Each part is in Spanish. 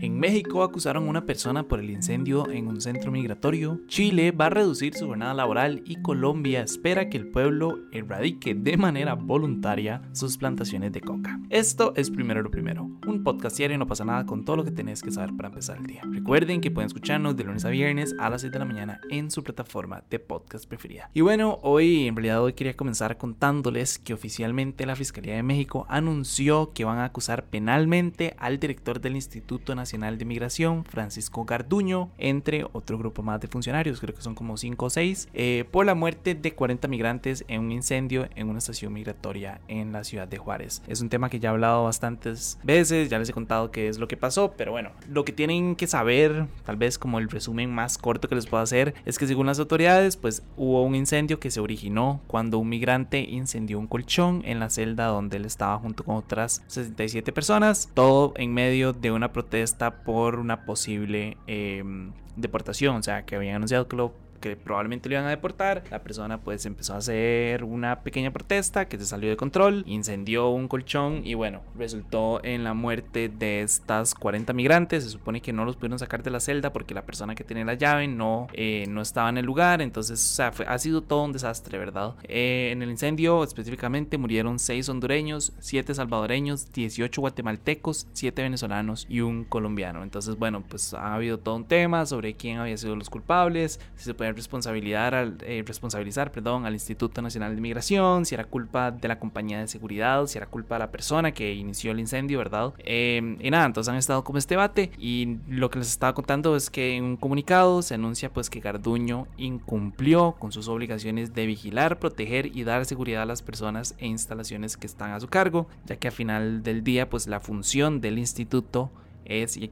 En México acusaron a una persona por el incendio en un centro migratorio. Chile va a reducir su jornada laboral y Colombia espera que el pueblo erradique de manera voluntaria sus plantaciones de coca. Esto es Primero lo Primero, un podcast diario no pasa nada con todo lo que tenés que saber para empezar el día. Recuerden que pueden escucharnos de lunes a viernes a las 7 de la mañana en su plataforma de podcast preferida. Y bueno, hoy en realidad hoy quería comenzar contándoles que oficialmente la Fiscalía de México anunció que van a acusar penalmente al director del Instituto Nacional de Migración, Francisco Garduño, entre otro grupo más de funcionarios, creo que son como 5 o 6, eh, por la muerte de 40 migrantes en un incendio en una estación migratoria en la ciudad de Juárez. Es un tema que ya he hablado bastantes veces, ya les he contado qué es lo que pasó, pero bueno, lo que tienen que saber, tal vez como el resumen más corto que les puedo hacer, es que según las autoridades, pues hubo un incendio que se originó cuando un migrante incendió un colchón en la celda donde él estaba junto con otras 67 personas, todo en medio de una protesta por una posible em, deportación, o sea, que habían anunciado que lo que probablemente le iban a deportar. La persona pues empezó a hacer una pequeña protesta que se salió de control, incendió un colchón y bueno, resultó en la muerte de estas 40 migrantes. Se supone que no los pudieron sacar de la celda porque la persona que tenía la llave no, eh, no estaba en el lugar. Entonces, o sea, ha sido todo un desastre, ¿verdad? Eh, en el incendio específicamente murieron 6 hondureños, 7 salvadoreños, 18 guatemaltecos, 7 venezolanos y un colombiano. Entonces, bueno, pues ha habido todo un tema sobre quién había sido los culpables, si se puede responsabilizar al, eh, responsabilizar perdón, al Instituto Nacional de Migración, si era culpa de la compañía de seguridad, si era culpa de la persona que inició el incendio, ¿verdad? Em, y nada, entonces han estado con este debate y lo que les estaba contando es que en un comunicado se anuncia pues que Garduño incumplió con sus obligaciones de vigilar, proteger y dar seguridad a las personas e instalaciones que están a su cargo, ya que a final del día pues la función del instituto es, y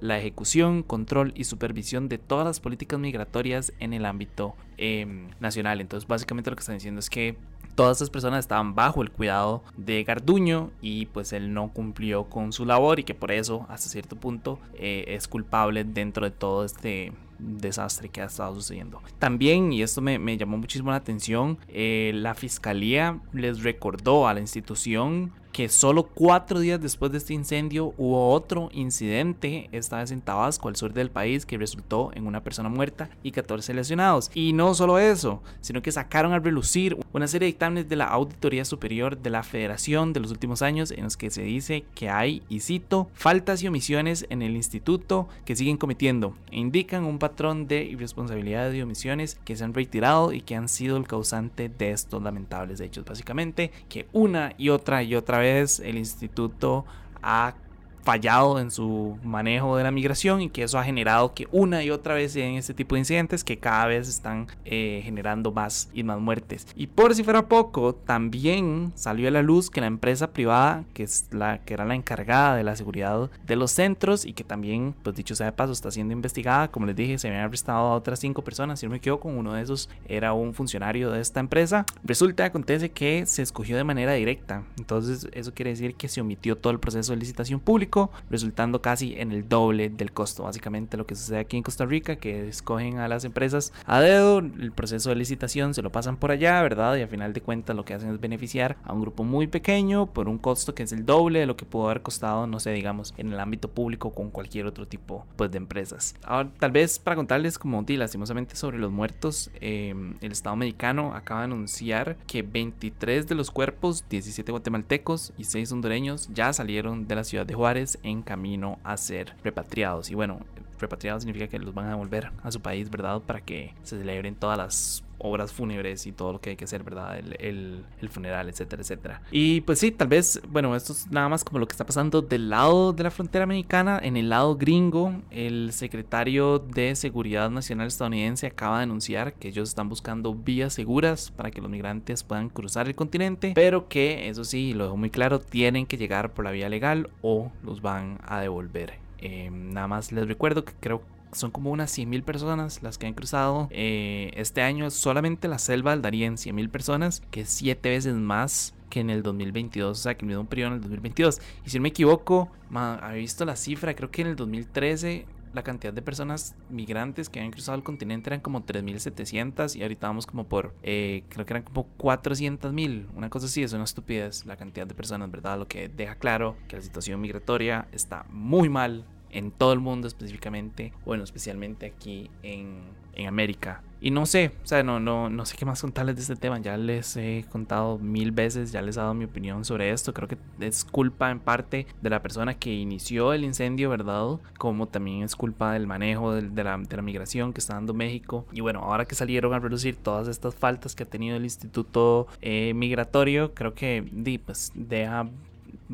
la ejecución, control y supervisión de todas las políticas migratorias en el ámbito em, nacional. Entonces, básicamente lo que están diciendo es que todas estas personas estaban bajo el cuidado de Garduño y pues él no cumplió con su labor y que por eso hasta cierto punto eh, es culpable dentro de todo este desastre que ha estado sucediendo. También, y esto me, llamó muchísimo la atención, eh, la fiscalía les recordó a la institución que solo cuatro días después de este incendio hubo otro incidente, esta vez en Tabasco, al sur del país, que resultó en una persona muerta y 14 lesionados. Y no solo eso, sino que sacaron a relucir una serie de dictámenes de la Auditoría Superior de la Federación de los últimos años en los que se dice que hay, y cito, faltas y omisiones en el instituto que siguen cometiendo e indican un patrón de irresponsabilidad y omisiones que se han retirado y que han sido el causante de estos lamentables hechos. Básicamente que una y otra y otra vez el instituto ha fallado en su manejo de la migración y que eso ha generado que una y otra vez en este tipo de incidentes que cada vez están eh, generando más y más muertes. Y por si fuera poco, también salió a la luz que la empresa privada, que es la que era la encargada de la seguridad de los centros y que también, pues dicho sea de paso, está siendo investigada, como les dije, se habían arrestado a otras cinco personas, si no me equivoco, uno de esos era un funcionario de esta empresa. Resulta, acontece que se escogió de manera directa, entonces eso quiere decir que se omitió todo el proceso de licitación pública resultando casi en el doble del costo. Básicamente lo que sucede aquí en Costa Rica, que escogen a las empresas a dedo, el proceso de licitación se lo pasan por allá, ¿verdad? Y a final de cuentas lo que hacen es beneficiar a un grupo muy pequeño por un costo que es el doble de lo que pudo haber costado, no sé, digamos, en el ámbito público con cualquier otro tipo pues, de empresas. Ahora, tal vez para contarles como di, lastimosamente sobre los muertos, em, el Estado mexicano acaba de anunciar que 23 de los cuerpos, 17 guatemaltecos y 6 hondureños ya salieron de la ciudad de Juárez en camino a ser repatriados. Y bueno, repatriados significa que los van a devolver a su país, ¿verdad? Para que se celebren todas las obras fúnebres y todo lo que hay que hacer, ¿verdad? El, funeral, etcétera, etcétera. Y pues sí, tal vez, bueno, esto es nada más como lo que está pasando del lado de la frontera mexicana. En el lado gringo, el secretario de Seguridad Nacional estadounidense acaba de anunciar que ellos están buscando vías seguras para que los migrantes puedan cruzar el continente, pero que, eso sí, lo dejo muy claro, tienen que llegar por la vía legal o los van a devolver. Eh, nada más les recuerdo que creo son como unas 100.000 personas las que han cruzado. Eh, este año solamente la selva darían 100.000 personas, que es 7 veces más que en el 2022, o sea, que en un periodo en el 2022. Y si no me equivoco, había visto la cifra, creo que en el 2013 la cantidad de personas migrantes que habían cruzado el continente eran como 3.700 y ahorita vamos como por, eh, creo que eran como 400.000, una cosa así, es una estupidez la cantidad de personas, ¿verdad? Lo que deja claro que la situación migratoria está muy mal en todo el mundo específicamente, bueno, especialmente aquí en, en América. Y no sé, o sea, no, no, no sé qué más contarles de este tema. Ya les he contado mil veces, ya les he dado mi opinión sobre esto. Creo que es culpa en parte de la persona que inició el incendio, ¿verdad? Como también es culpa del manejo de, la, de la, migración que está dando México. Y bueno, ahora que salieron a reducir todas estas faltas que ha tenido el Instituto eh, Migratorio, creo que pues, deja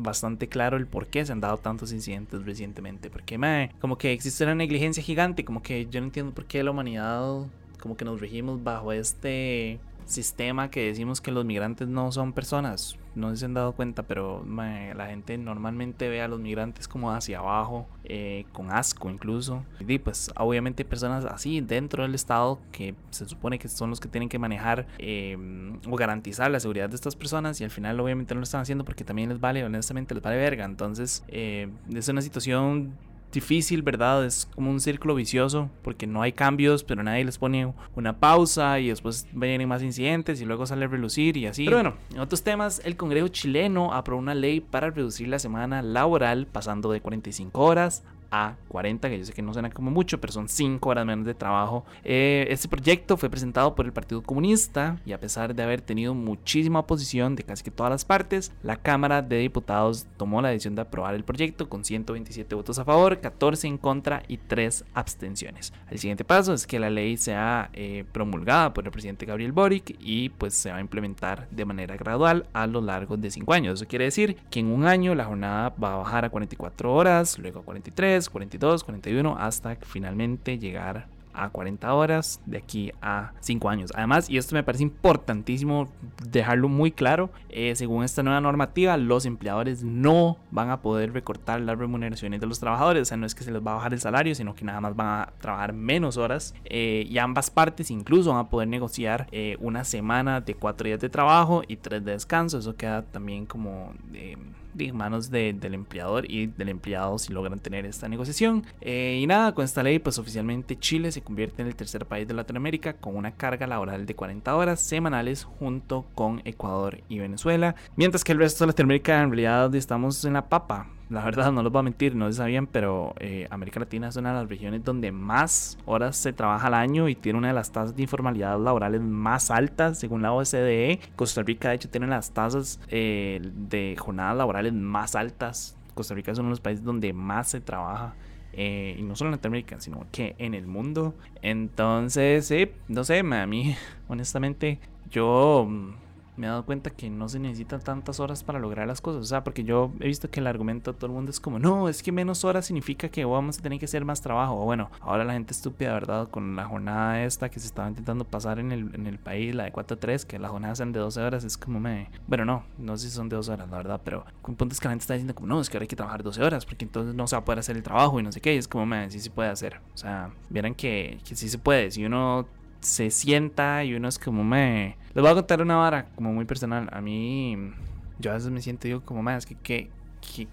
bastante claro el por qué se han dado tantos incidentes recientemente. Porque, me como que existe una negligencia gigante, como que yo no entiendo por qué la humanidad como que nos regimos bajo este sistema que decimos que los migrantes no son personas. No se han dado cuenta, pero la gente normalmente ve a los migrantes como hacia abajo, eh, con asco incluso. Y pues obviamente personas así dentro del Estado que se supone que son los que tienen que manejar em, o garantizar la seguridad de estas personas y al final obviamente no lo están haciendo porque también les vale, honestamente les vale verga. Entonces eh, es una situación difícil, ¿verdad? Es como un círculo vicioso porque no hay cambios, pero nadie les pone una pausa y después vienen más incidentes y luego sale a relucir y así. Pero bueno, en otros temas, el Congreso chileno aprobó una ley para reducir la semana laboral pasando de 45 horas a 40, que yo sé que no suena como mucho, pero son 5 horas menos de trabajo. Eh, este proyecto fue presentado por el Partido Comunista y a pesar de haber tenido muchísima oposición de casi que todas las partes, la Cámara de Diputados tomó la decisión de aprobar el proyecto con 127 votos a favor, 14 en contra y 3 abstenciones. El siguiente paso es que la ley sea eh, promulgada por el presidente Gabriel Boric y pues se va a implementar de manera gradual a lo largo de 5 años. Eso quiere decir que en un año la jornada va a bajar a 44 horas, luego a 43 42, 41, hasta finalmente llegar a 40 horas de aquí a 5 años. Además, y esto me parece importantísimo dejarlo muy claro, eh, según esta nueva normativa, los empleadores no van a poder recortar las remuneraciones de los trabajadores. O sea, no es que se les va a bajar el salario, sino que nada más van a trabajar menos horas. Eh, y ambas partes incluso van a poder negociar eh, una semana de 4 días de trabajo y 3 de descanso. Eso queda también como en manos del empleador y del empleado si logran tener esta negociación. Eh, y nada, con esta ley, pues oficialmente Chile se convierte en el tercer país de Latinoamérica con una carga laboral de 40 horas semanales junto con Ecuador y Venezuela, mientras que el resto de Latinoamérica en realidad estamos en la papa la verdad no los voy a mentir, no se sabían, pero eh, América Latina es una de las regiones donde más horas se trabaja al año y tiene una de las tasas de informalidad laborales más altas según la OCDE. Costa Rica de hecho tiene las tasas eh, de jornadas laborales más altas. Costa Rica es uno de los países donde más se trabaja. Eh, y no solo en Latinoamérica, sino que en el mundo. Entonces, sí, no sé, a mí, honestamente, yo me he dado cuenta que no se necesitan tantas horas para lograr las cosas. O sea, porque yo he visto que el argumento de todo el mundo es como, no, es que menos horas significa que vamos a tener que hacer más trabajo. O bueno, ahora la gente estúpida, ¿verdad? Con la jornada esta que se estaba intentando pasar en el, en el país, la de 4-3, que las jornadas sean de 12 horas, es como me... Bueno, no, no sé si son de 12 horas, la verdad, pero con puntos que la gente está diciendo como, no, es que ahora hay que trabajar 12 horas, porque entonces no se va a poder hacer el trabajo y no sé qué. Y es como, me, sí se puede hacer. O sea, vieran que, que sí se puede. Si uno se sienta y uno es como me... Les voy a contar una vara como muy personal. A mí, yo a veces me siento digo como, más que, que,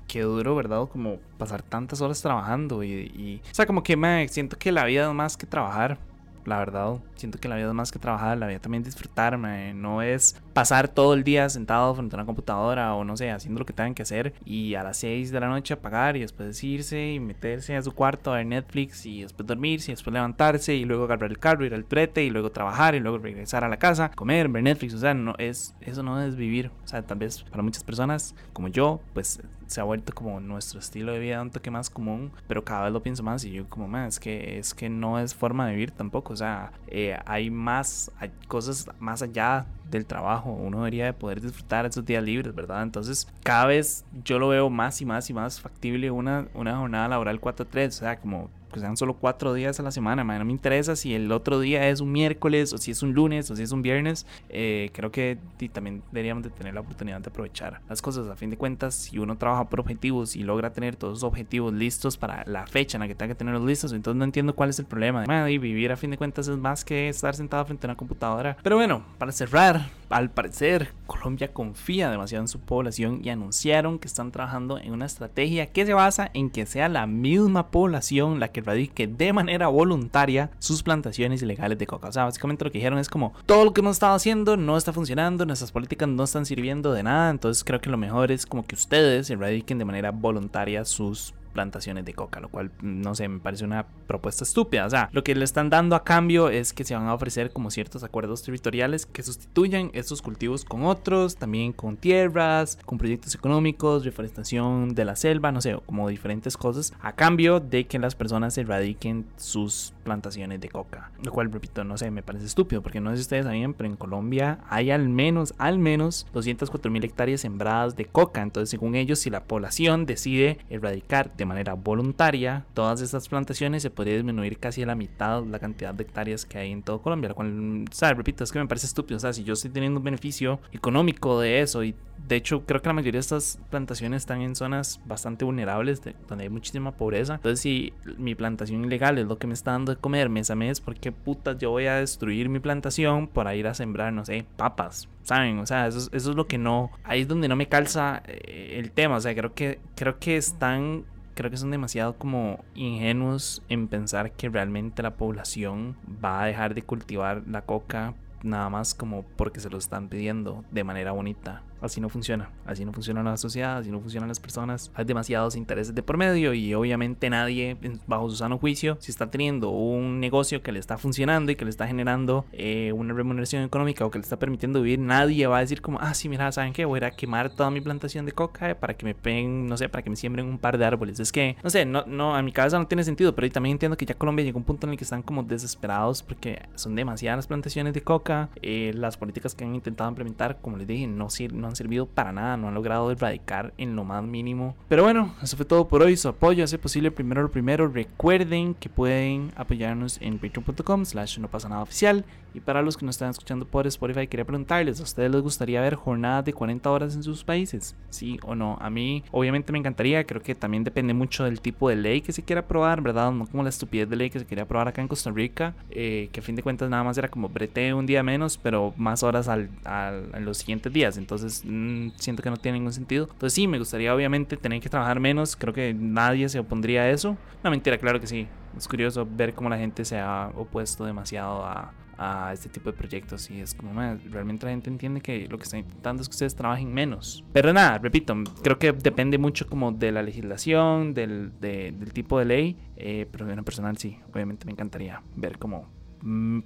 que, duro, ¿verdad? Como pasar tantas horas trabajando y, y... O sea, como que me siento que la vida es más que trabajar la verdad. Siento que la vida es más que trabajar, la vida también disfrutarme. No es pasar todo el día sentado frente a una computadora o no sé, haciendo lo que tengan que hacer y a las 6 de la noche apagar y después irse y meterse a su cuarto a ver Netflix y después dormirse y después levantarse y luego agarrar el carro, ir al prete y luego trabajar y luego regresar a la casa, comer, ver Netflix. O sea, no es, eso no es vivir. O sea, tal vez para muchas personas como yo, pues se ha vuelto como nuestro estilo de vida un toque más común, pero cada vez lo pienso más y yo como más, es que es que no es forma de vivir tampoco, o sea, eh, hay más, cosas más allá del trabajo, uno debería de poder disfrutar esos días libres, ¿verdad? Entonces, cada vez yo lo veo más y más y más factible una, una jornada laboral 4-3, o sea, como que sean solo cuatro días a la semana. no me interesa si el otro día es un miércoles o si es un lunes o si es un viernes. Eh, creo que también deberíamos de tener la oportunidad de aprovechar las cosas. A fin de cuentas, si uno trabaja por objetivos y logra tener todos los objetivos listos para la fecha en la que tenga que tenerlos listos, entonces no entiendo cuál es el problema. Y vivir a fin de cuentas es más que estar sentado frente a una computadora. Pero bueno, para cerrar, al parecer, Colombia confía demasiado en su población y anunciaron que están trabajando en una estrategia que se basa en que sea la misma población la que radique de manera voluntaria sus plantaciones ilegales de coca. O sea, básicamente lo que dijeron es como todo lo que hemos estado haciendo no está funcionando, nuestras políticas no están sirviendo de nada, entonces creo que lo mejor es como que ustedes erradiquen de manera voluntaria sus plantaciones de coca, lo cual no sé, me parece una propuesta estúpida. O sea, lo que le están dando a cambio es que se van a ofrecer como ciertos acuerdos territoriales que sustituyan estos cultivos con otros, también con tierras, con proyectos económicos, reforestación de la selva, no sé, como diferentes cosas, a cambio de que las personas erradiquen sus plantaciones de coca. Lo cual, repito, no sé, me parece estúpido, porque no sé si ustedes saben, pero en Colombia hay al menos, al menos 204 mil hectáreas sembradas de coca. Entonces, según ellos, si la población decide erradicar de manera voluntaria todas estas plantaciones, se podría disminuir casi a la mitad la cantidad de hectáreas que hay en todo Colombia. Lo cual, o repito, es que me parece estúpido. O sea, si yo estoy teniendo un beneficio económico de eso y de hecho, creo que la mayoría de estas plantaciones están en zonas bastante vulnerables, donde hay muchísima pobreza. Entonces, si mi plantación ilegal es lo que me está dando de comer mes a mes, ¿por qué putas yo voy a destruir mi plantación para ir a sembrar, no sé, papas? ¿Saben? O sea, eso, eso es lo que no. Ahí es donde no me calza eh, el tema. O sea, creo que, creo que están creo que son demasiado como ingenuos en pensar que realmente la población va a dejar de cultivar la coca nada más como porque se lo están pidiendo de manera bonita. Así no funciona. Así no funciona la sociedad, así no funcionan las personas. Hay demasiados intereses de por medio y obviamente nadie, bajo su sano juicio, si está teniendo un negocio que le está funcionando y que le está generando eh, una remuneración económica o que le está permitiendo vivir, nadie va a decir como, ah, sí, mira, ¿saben qué? Voy a quemar toda mi plantación de coca para que me peguen, no sé, para que me siembren un par de árboles. Es que, no sé, no, no, a mi cabeza no tiene sentido, pero también entiendo que ya Colombia llegó a un punto en el que están como desesperados porque son demasiadas plantaciones de coca. Eh, las políticas que han intentado implementar, como les dije, no, no han servido para nada, no han logrado erradicar en lo más mínimo. Pero bueno, eso fue todo por hoy. Su apoyo hace posible primero lo primero. Recuerden que pueden apoyarnos en patreon.com slash no pasa nada oficial. Y para los que nos están escuchando por Spotify, quería preguntarles, ¿a ustedes les gustaría ver jornadas de 40 horas en sus países? ¿Sí o no? A mí obviamente me encantaría, creo que también depende mucho del tipo de ley que se quiera aprobar, ¿verdad? No como la estupidez de ley que se quería aprobar acá en Costa Rica, eh, que a fin de cuentas nada más era como brete un día menos, pero más horas al, en los siguientes días. Entonces, mm, siento que no tiene ningún sentido. Entonces sí, me gustaría obviamente tener que trabajar menos. Creo que nadie se opondría a eso. No, mentira, claro que sí. Es curioso ver cómo la gente se ha opuesto demasiado a, a este tipo de proyectos y es como realmente la gente entiende que lo que está intentando es que ustedes trabajen menos pero nada repito creo que depende mucho como de la legislación del, del tipo de ley eh, pero en lo personal sí obviamente me encantaría ver cómo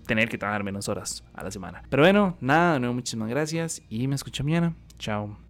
tener que trabajar menos horas a la semana pero bueno nada de nuevo muchísimas gracias y me escucho mañana Chao.